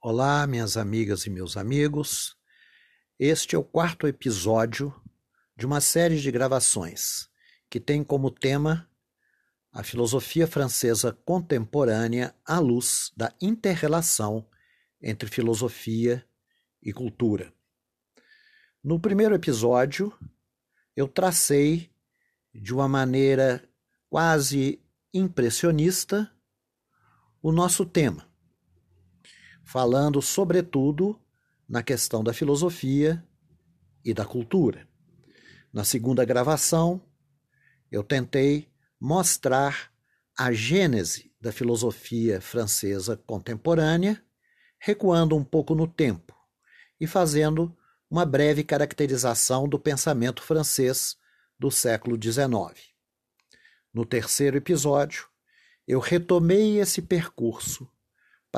Olá, minhas amigas e meus amigos. Este é o quarto episódio de uma série de gravações que tem como tema a filosofia francesa contemporânea à luz da interrelação entre filosofia e cultura. No primeiro episódio, eu tracei de uma maneira quase impressionista o nosso tema falando sobretudo na questão da filosofia e da cultura. Na segunda gravação, eu tentei mostrar a gênese da filosofia francesa contemporânea, recuando um pouco no tempo e fazendo uma breve caracterização do pensamento francês do século XIX. No terceiro episódio, eu retomei esse percurso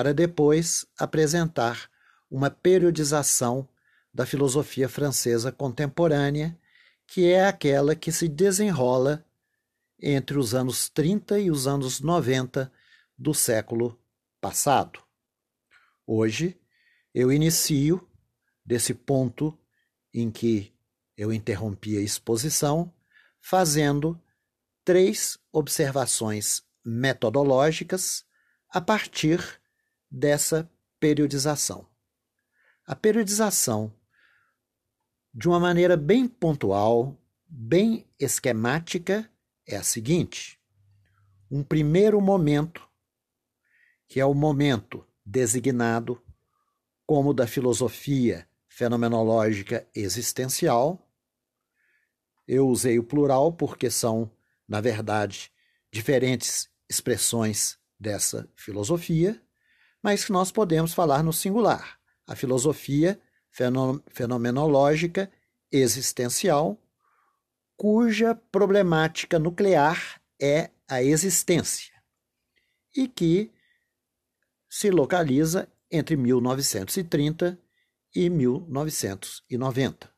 para depois apresentar uma periodização da filosofia francesa contemporânea, que é aquela que se desenrola entre os anos 30 e os anos 90 do século passado. Hoje eu inicio desse ponto em que eu interrompi a exposição, fazendo três observações metodológicas a partir dessa periodização. A periodização, de uma maneira bem pontual, bem esquemática, é a seguinte: um primeiro momento, que é o momento designado como da filosofia fenomenológica existencial. Eu usei o plural porque são, na verdade, diferentes expressões dessa filosofia mas que nós podemos falar no singular. A filosofia fenomenológica existencial, cuja problemática nuclear é a existência, e que se localiza entre 1930 e 1990.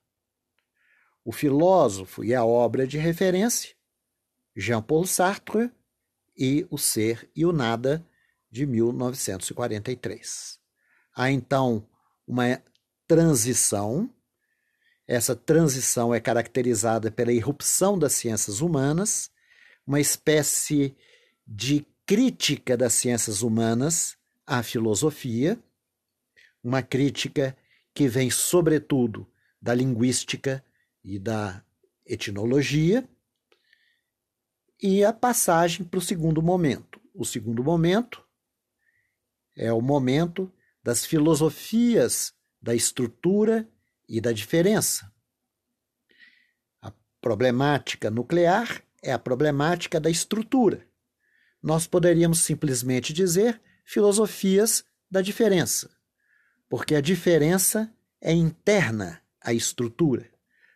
O filósofo e a obra de referência, Jean-Paul Sartre, e O Ser e o Nada, de 1943. Há então uma transição. Essa transição é caracterizada pela irrupção das ciências humanas, uma espécie de crítica das ciências humanas à filosofia, uma crítica que vem, sobretudo, da linguística e da etnologia, e a passagem para o segundo momento. O segundo momento é o momento das filosofias da estrutura e da diferença. A problemática nuclear é a problemática da estrutura. Nós poderíamos simplesmente dizer filosofias da diferença, porque a diferença é interna à estrutura.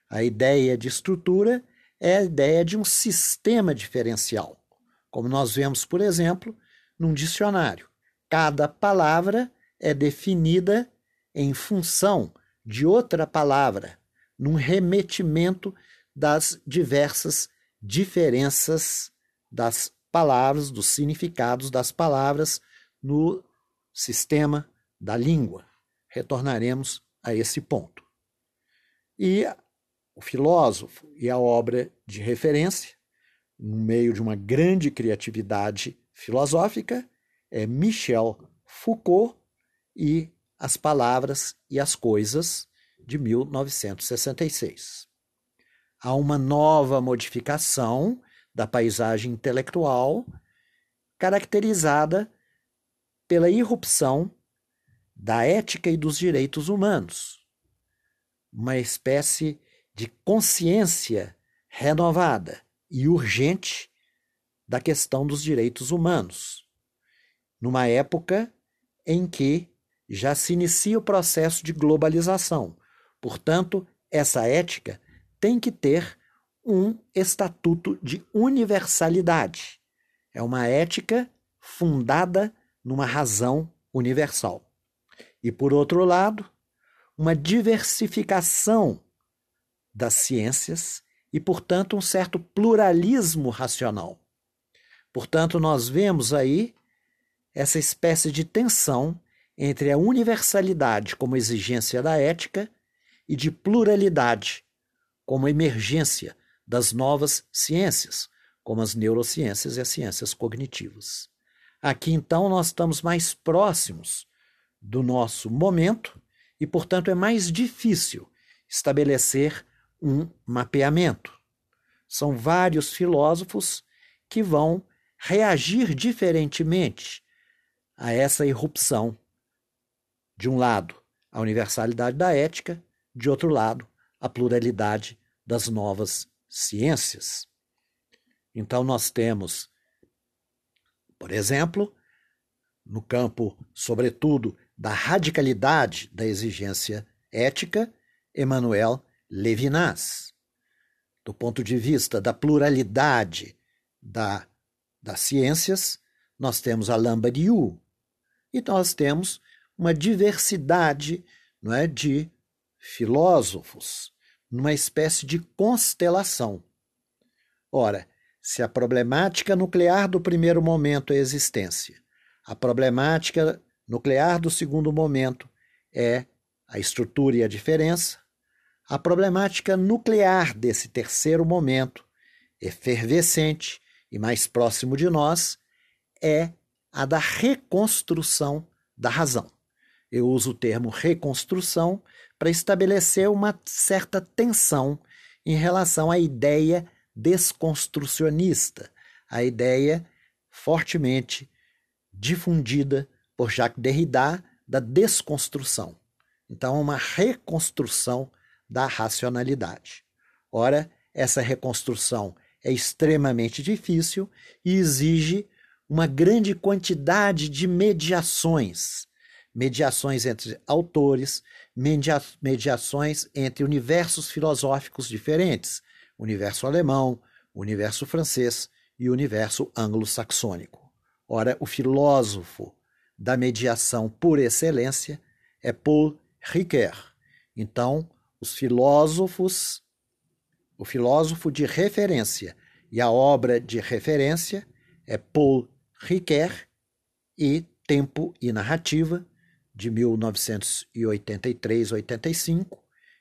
A ideia de estrutura é a ideia de um sistema diferencial, como nós vemos, por exemplo, num dicionário. Cada palavra é definida em função de outra palavra, num remetimento das diversas diferenças das palavras, dos significados das palavras no sistema da língua. Retornaremos a esse ponto. E o filósofo e a obra de referência, no meio de uma grande criatividade filosófica, é Michel Foucault e As Palavras e as Coisas, de 1966. Há uma nova modificação da paisagem intelectual caracterizada pela irrupção da ética e dos direitos humanos, uma espécie de consciência renovada e urgente da questão dos direitos humanos numa época em que já se inicia o processo de globalização. Portanto, essa ética tem que ter um estatuto de universalidade. É uma ética fundada numa razão universal. E, por outro lado, uma diversificação das ciências e, portanto, um certo pluralismo racional. Portanto, nós vemos aí essa espécie de tensão entre a universalidade como exigência da ética e de pluralidade como emergência das novas ciências, como as neurociências e as ciências cognitivas. Aqui, então, nós estamos mais próximos do nosso momento e, portanto, é mais difícil estabelecer um mapeamento. São vários filósofos que vão reagir diferentemente a essa irrupção. De um lado, a universalidade da ética, de outro lado, a pluralidade das novas ciências. Então, nós temos, por exemplo, no campo, sobretudo, da radicalidade da exigência ética, Emmanuel Levinas. Do ponto de vista da pluralidade da, das ciências, nós temos Alain Badiou e nós temos uma diversidade não é, de filósofos, numa espécie de constelação. Ora, se a problemática nuclear do primeiro momento é a existência, a problemática nuclear do segundo momento é a estrutura e a diferença, a problemática nuclear desse terceiro momento, efervescente e mais próximo de nós, é a da reconstrução da razão. Eu uso o termo reconstrução para estabelecer uma certa tensão em relação à ideia desconstrucionista, a ideia fortemente difundida por Jacques Derrida da desconstrução. Então, uma reconstrução da racionalidade. Ora, essa reconstrução é extremamente difícil e exige uma grande quantidade de mediações. Mediações entre autores, media mediações entre universos filosóficos diferentes, universo alemão, universo francês e universo anglo-saxônico. Ora, o filósofo da mediação por excelência é Paul Ricoeur. Então, os filósofos, o filósofo de referência e a obra de referência é Paul Ricoeur e Tempo e Narrativa, de 1983-85,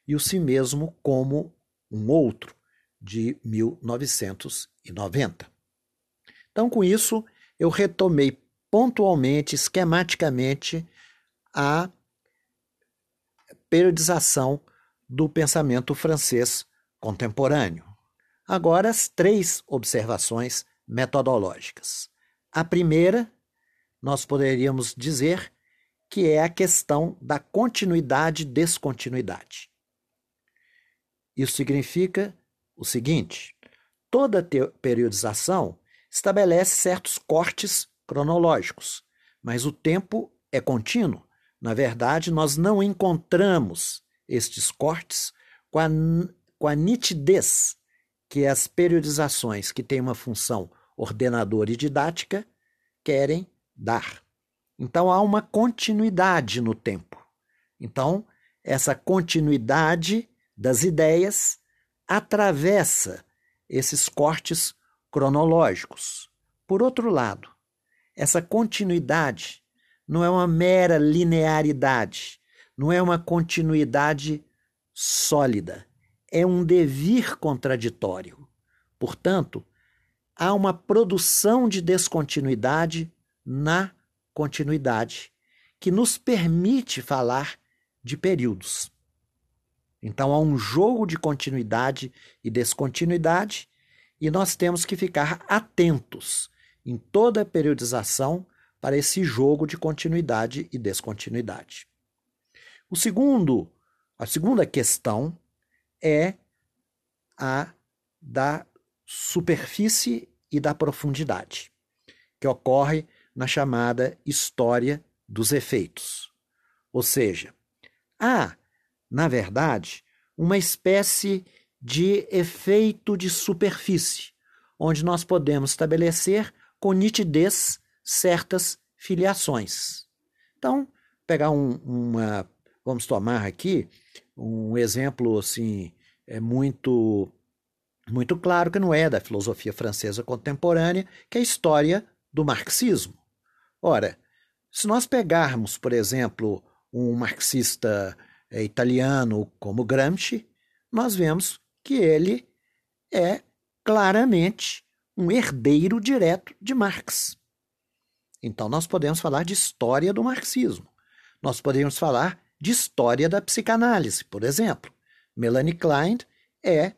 e o Si Mesmo como um Outro, de 1990. Então, com isso, eu retomei pontualmente, esquematicamente, a periodização do pensamento francês contemporâneo. Agora, as três observações metodológicas. A primeira, nós poderíamos dizer que é a questão da continuidade e descontinuidade. Isso significa o seguinte: toda periodização estabelece certos cortes cronológicos, mas o tempo é contínuo. Na verdade, nós não encontramos estes cortes com a, com a nitidez que as periodizações que têm uma função ordenadora e didática querem dar. Então há uma continuidade no tempo. Então, essa continuidade das ideias atravessa esses cortes cronológicos. Por outro lado, essa continuidade não é uma mera linearidade, não é uma continuidade sólida, é um devir contraditório. Portanto, há uma produção de descontinuidade na continuidade, que nos permite falar de períodos. Então há um jogo de continuidade e descontinuidade, e nós temos que ficar atentos em toda a periodização para esse jogo de continuidade e descontinuidade. O segundo, a segunda questão é a da superfície e da profundidade, que ocorre na chamada história dos efeitos. Ou seja, há, na verdade, uma espécie de efeito de superfície, onde nós podemos estabelecer com nitidez certas filiações. Então, pegar um, uma, vamos tomar aqui um exemplo assim é muito muito claro que não é da filosofia francesa contemporânea, que é a história do marxismo. Ora, Se nós pegarmos, por exemplo, um marxista é, italiano como Gramsci, nós vemos que ele é claramente um herdeiro direto de Marx. Então, nós podemos falar de história do marxismo. Nós podemos falar de história da psicanálise, por exemplo. Melanie Klein é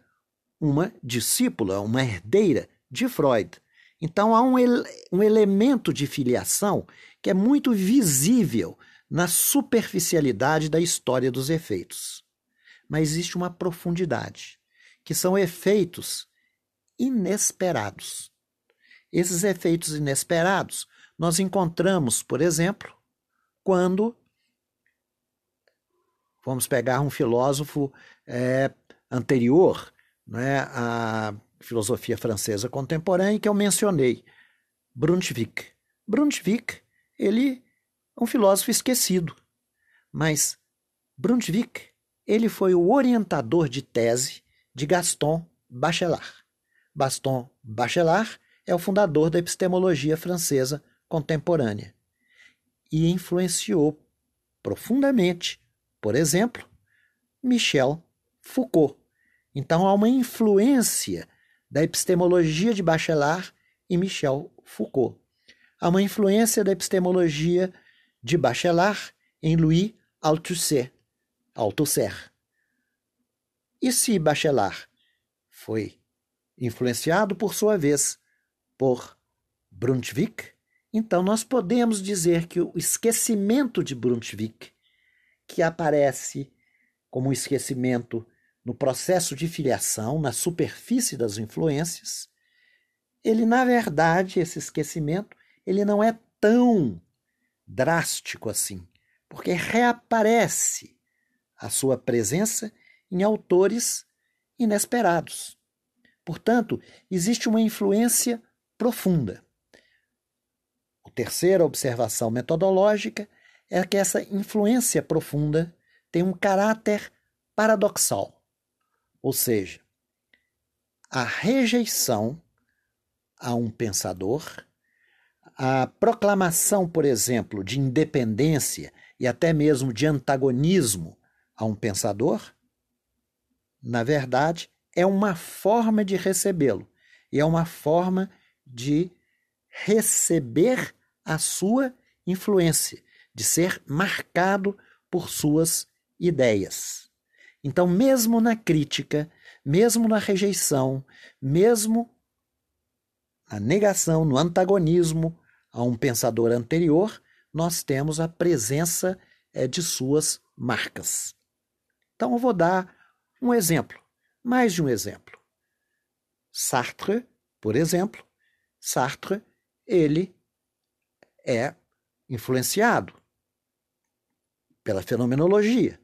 uma discípula, uma herdeira de Freud. Então há um, ele um elemento de filiação que é muito visível na superficialidade da história dos efeitos. Mas existe uma profundidade, que são efeitos inesperados. Esses efeitos inesperados nós encontramos, por exemplo, quando vamos pegar um filósofo é, anterior né, à filosofia francesa contemporânea que eu mencionei, Brunswick. Brunswick, ele é um filósofo esquecido, mas Brunswick, ele foi o orientador de tese de Gaston Bachelard. Gaston Bachelard é o fundador da epistemologia francesa contemporânea e influenciou profundamente, por exemplo, Michel Foucault. Então há uma influência da epistemologia de Bachelard e Michel Foucault. Há uma influência da epistemologia de Bachelard em Louis Althusser. Althusser. E se Bachelard foi influenciado, por sua vez, por Brunswick, então nós podemos dizer que o esquecimento de Brunswick, que aparece como um esquecimento no processo de filiação, na superfície das influências, ele, na verdade, esse esquecimento, ele não é tão drástico assim, porque reaparece a sua presença em autores inesperados. Portanto, existe uma influência profunda. A terceira observação metodológica é que essa influência profunda tem um caráter paradoxal. Ou seja, a rejeição a um pensador, a proclamação, por exemplo, de independência e até mesmo de antagonismo a um pensador, na verdade, é uma forma de recebê-lo e é uma forma de receber a sua influência, de ser marcado por suas ideias. Então, mesmo na crítica, mesmo na rejeição, mesmo na negação, no antagonismo a um pensador anterior, nós temos a presença é, de suas marcas. Então, eu vou dar um exemplo, mais de um exemplo. Sartre, por exemplo, Sartre, ele é influenciado pela fenomenologia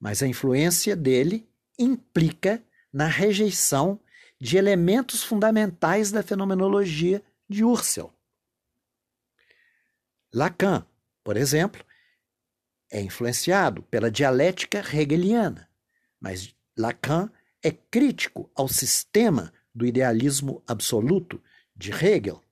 mas a influência dele implica na rejeição de elementos fundamentais da fenomenologia de Husserl. Lacan, por exemplo, é influenciado pela dialética hegeliana, mas Lacan é crítico ao sistema do idealismo absoluto de Hegel.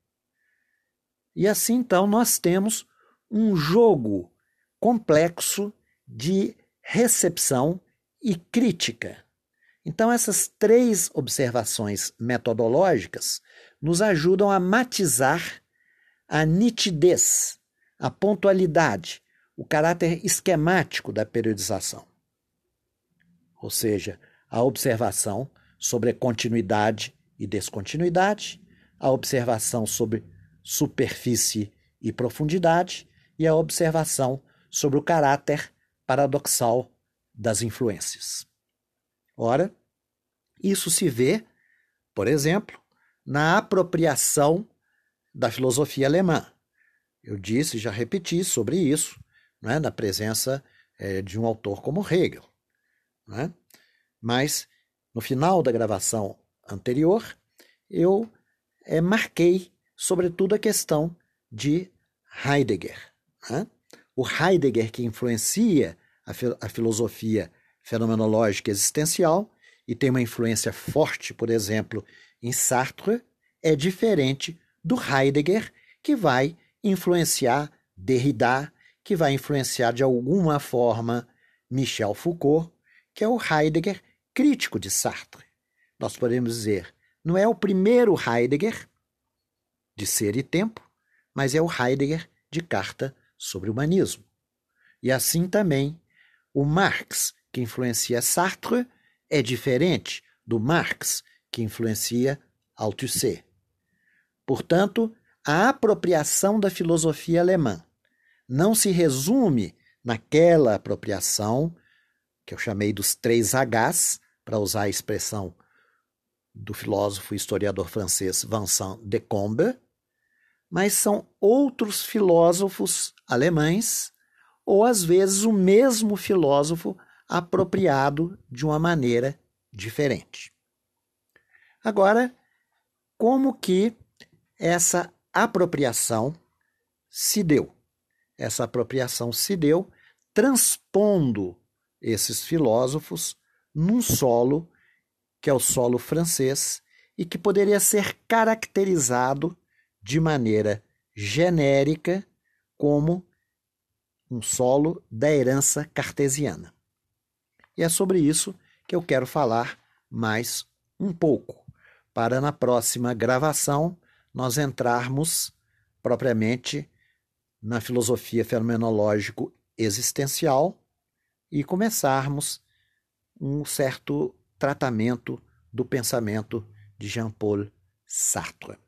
E assim, então, nós temos um jogo complexo de recepção e crítica. Então, essas três observações metodológicas nos ajudam a matizar a nitidez, a pontualidade, o caráter esquemático da periodização. Ou seja, a observação sobre continuidade e descontinuidade, a observação sobre superfície e profundidade e a observação sobre o caráter paradoxal das influências. Ora, isso se vê, por exemplo, na apropriação da filosofia alemã. Eu disse, já repeti sobre isso, né, na presença é, de um autor como Hegel. Né? Mas, no final da gravação anterior, eu é, marquei, sobretudo, a questão de Heidegger. Né? O Heidegger que influencia a, a filosofia fenomenológica existencial e tem uma influência forte, por exemplo, em Sartre, é diferente do Heidegger que vai influenciar Derrida, que vai influenciar de alguma forma Michel Foucault, que é o Heidegger crítico de Sartre. Nós podemos dizer, não é o primeiro Heidegger de Ser e Tempo, mas é o Heidegger de Carta sobre o Humanismo. E assim também o Marx, que influencia Sartre, é diferente do Marx, que influencia Althusser. Portanto, a apropriação da filosofia alemã não se resume naquela apropriação que eu chamei dos três Hs, para usar a expressão do filósofo e historiador francês Vincent de Combe, mas são outros filósofos alemães, ou às vezes o mesmo filósofo apropriado de uma maneira diferente. Agora, como que essa apropriação se deu? Essa apropriação se deu transpondo esses filósofos num solo que é o solo francês e que poderia ser caracterizado de maneira genérica como um solo da herança cartesiana. E é sobre isso que eu quero falar mais um pouco, para na próxima gravação nós entrarmos propriamente na filosofia fenomenológico existencial e começarmos um certo tratamento do pensamento de Jean-Paul Sartre.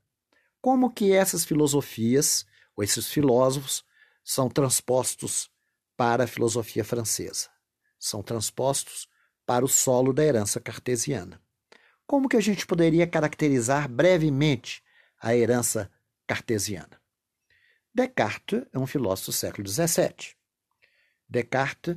Como que essas filosofias, ou esses filósofos, são transpostos para a filosofia francesa? São transpostos para o solo da herança cartesiana. Como que a gente poderia caracterizar brevemente a herança cartesiana? Descartes é um filósofo do século XVII. Descartes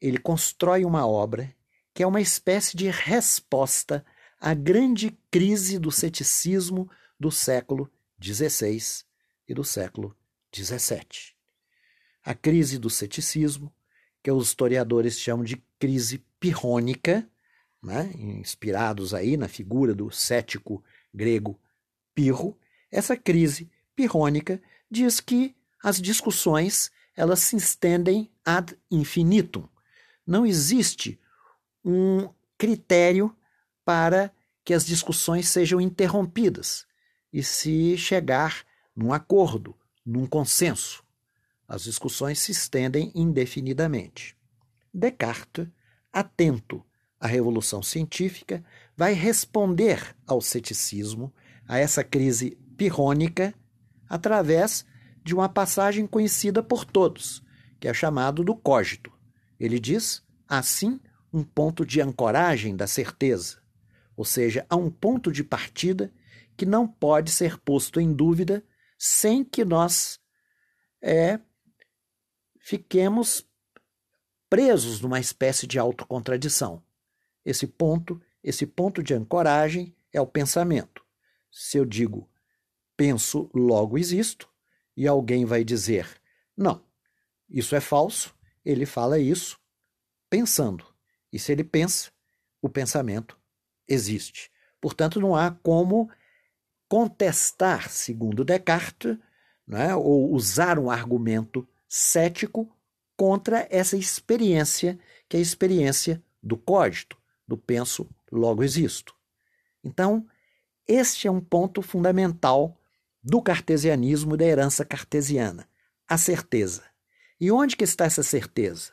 ele constrói uma obra que é uma espécie de resposta à grande crise do ceticismo do século XVI e do século XVII. A crise do ceticismo, que os historiadores chamam de crise pirrônica, né, inspirados aí na figura do cético grego Pirro, essa crise pirrônica diz que as discussões elas se estendem ad infinitum, não existe um critério para que as discussões sejam interrompidas e se chegar num acordo, num consenso. As discussões se estendem indefinidamente. Descartes, atento à revolução científica, vai responder ao ceticismo, a essa crise pirrônica, através de uma passagem conhecida por todos, que é chamado do cogito. Ele diz, assim, um ponto de ancoragem da certeza, ou seja, há um ponto de partida que não pode ser posto em dúvida sem que nós é, fiquemos presos numa espécie de autocontradição. Esse ponto, esse ponto de ancoragem é o pensamento. Se eu digo penso, logo existo, e alguém vai dizer não, isso é falso, ele fala isso pensando. E se ele pensa, o pensamento existe. Portanto, não há como contestar, segundo Descartes, né, ou usar um argumento cético contra essa experiência, que é a experiência do cógito, do penso, logo existo. Então, este é um ponto fundamental do cartesianismo e da herança cartesiana, a certeza. E onde que está essa certeza?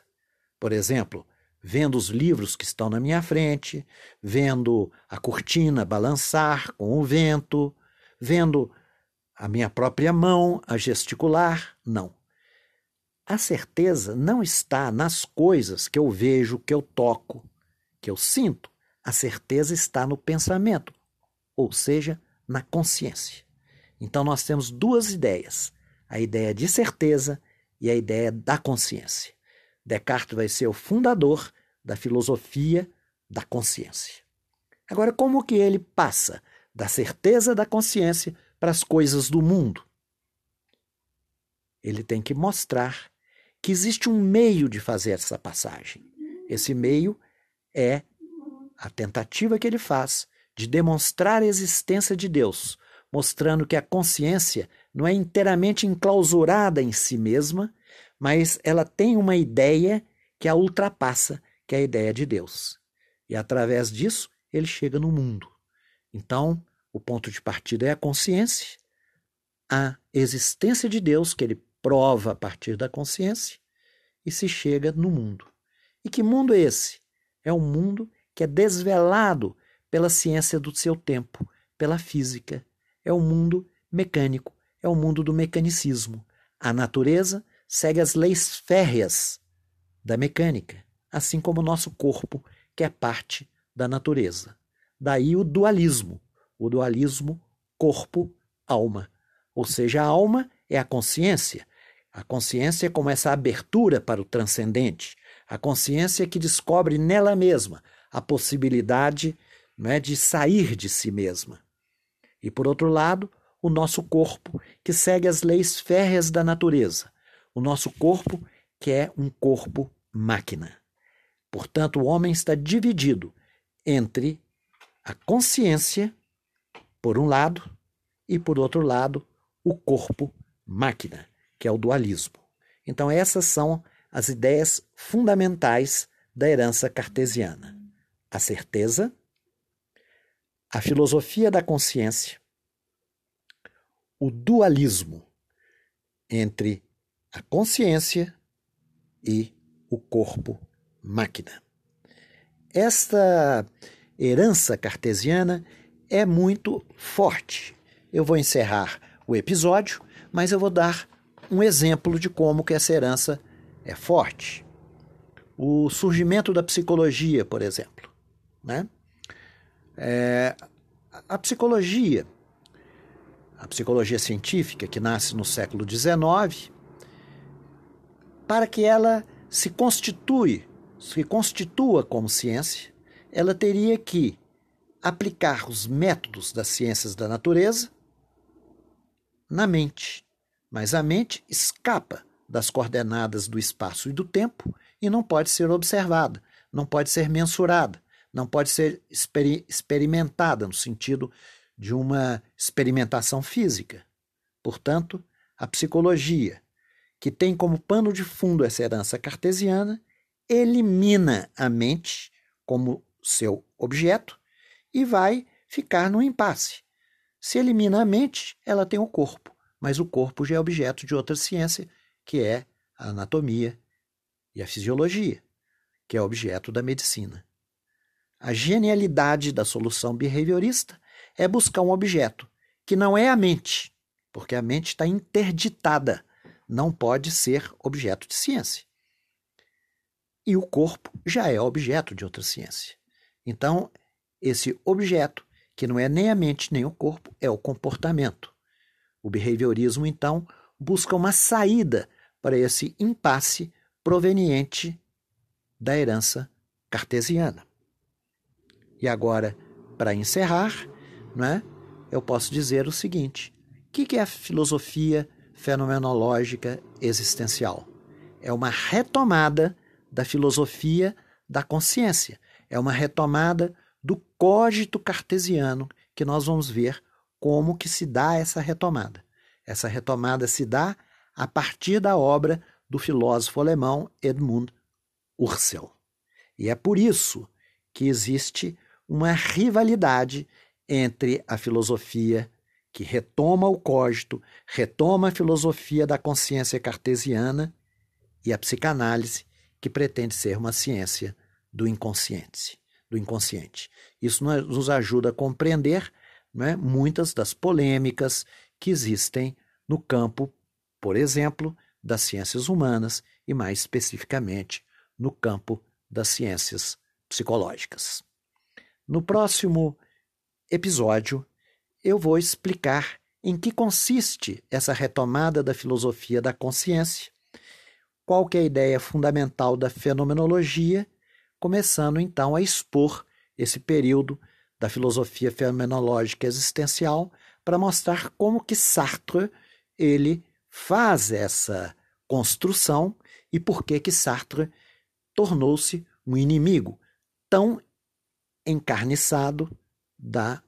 Por exemplo, vendo os livros que estão na minha frente, vendo a cortina balançar com o vento, vendo a minha própria mão a gesticular. Não. A certeza não está nas coisas que eu vejo, que eu toco, que eu sinto. A certeza está no pensamento, ou seja, na consciência. Então nós temos duas ideias: a ideia de certeza e a ideia da consciência. Descartes vai ser o fundador da filosofia da consciência. Agora, como que ele passa da certeza da consciência para as coisas do mundo? Ele tem que mostrar que existe um meio de fazer essa passagem. Esse meio é a tentativa que ele faz de demonstrar a existência de Deus, mostrando que a consciência não é inteiramente enclausurada em si mesma, mas ela tem uma ideia que a ultrapassa, que é a ideia de Deus. E através disso, ele chega no mundo. Então, o ponto de partida é a consciência, a existência de Deus, que ele prova a partir da consciência, e se chega no mundo. E que mundo é esse? É um mundo que é desvelado pela ciência do seu tempo, pela física. É o um mundo mecânico, é o um mundo do mecanicismo. A natureza segue as leis férreas da mecânica, assim como o nosso corpo, que é parte da natureza. Daí o dualismo, o dualismo corpo-alma. Ou seja, a alma é a consciência. A consciência é como essa abertura para o transcendente. A consciência que descobre nela mesma a possibilidade não é, de sair de si mesma. E por outro lado, o nosso corpo, que segue as leis férreas da natureza. O nosso corpo, que é um corpo máquina. Portanto, o homem está dividido entre a consciência, por um lado, e por outro lado, o corpo máquina, que é o dualismo. Então, essas são as ideias fundamentais da herança cartesiana: a certeza, a filosofia da consciência, o dualismo entre a consciência e o corpo máquina. Esta herança cartesiana é muito forte. Eu vou encerrar o episódio, mas eu vou dar um exemplo de como que essa herança é forte. O surgimento da psicologia, por exemplo. Né? É, a psicologia, a psicologia científica, que nasce no século XIX, para que ela se constitui, se constitua como ciência, ela teria que aplicar os métodos das ciências da natureza na mente. Mas a mente escapa das coordenadas do espaço e do tempo e não pode ser observada, não pode ser mensurada, não pode ser exper experimentada no sentido de uma experimentação física. Portanto, a psicologia, que tem como pano de fundo essa herança cartesiana, elimina a mente como seu objeto e vai ficar no impasse. Se elimina a mente, ela tem o corpo, mas o corpo já é objeto de outra ciência, que é a anatomia e a fisiologia, que é objeto da medicina. A genialidade da solução behaviorista é buscar um objeto que não é a mente, porque a mente está interditada, não pode ser objeto de ciência. E o corpo já é objeto de outra ciência. Então, esse objeto, que não é nem a mente nem o corpo, é o comportamento. O behaviorismo, então, busca uma saída para esse impasse proveniente da herança cartesiana. E agora, para encerrar, né, eu posso dizer o seguinte: o que é a filosofia fenomenológica existencial? É uma retomada da filosofia da consciência, é uma retomada do cógito cartesiano que nós vamos ver como que se dá essa retomada. Essa retomada se dá a partir da obra do filósofo alemão Edmund Husserl. E é por isso que existe uma rivalidade entre a filosofia que retoma o cógito, retoma a filosofia da consciência cartesiana e a psicanálise que pretende ser uma ciência do inconsciente, do inconsciente. Isso nos ajuda a compreender né, muitas das polêmicas que existem no campo, por exemplo, das ciências humanas e mais especificamente no campo das ciências psicológicas. No próximo episódio, eu vou explicar em que consiste essa retomada da filosofia da consciência, qual que é a ideia fundamental da fenomenologia, começando então a expor esse período da filosofia fenomenológica existencial para mostrar como que Sartre ele faz essa construção e por que que Sartre tornou-se um inimigo tão encarniçado da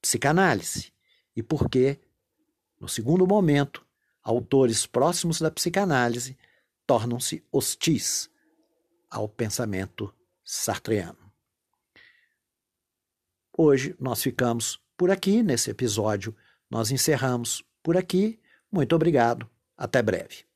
psicanálise e por que, no segundo momento, autores próximos da psicanálise tornam-se hostis ao pensamento sartreano. Hoje nós ficamos por aqui nesse episódio, nós encerramos por aqui. Muito obrigado, até breve.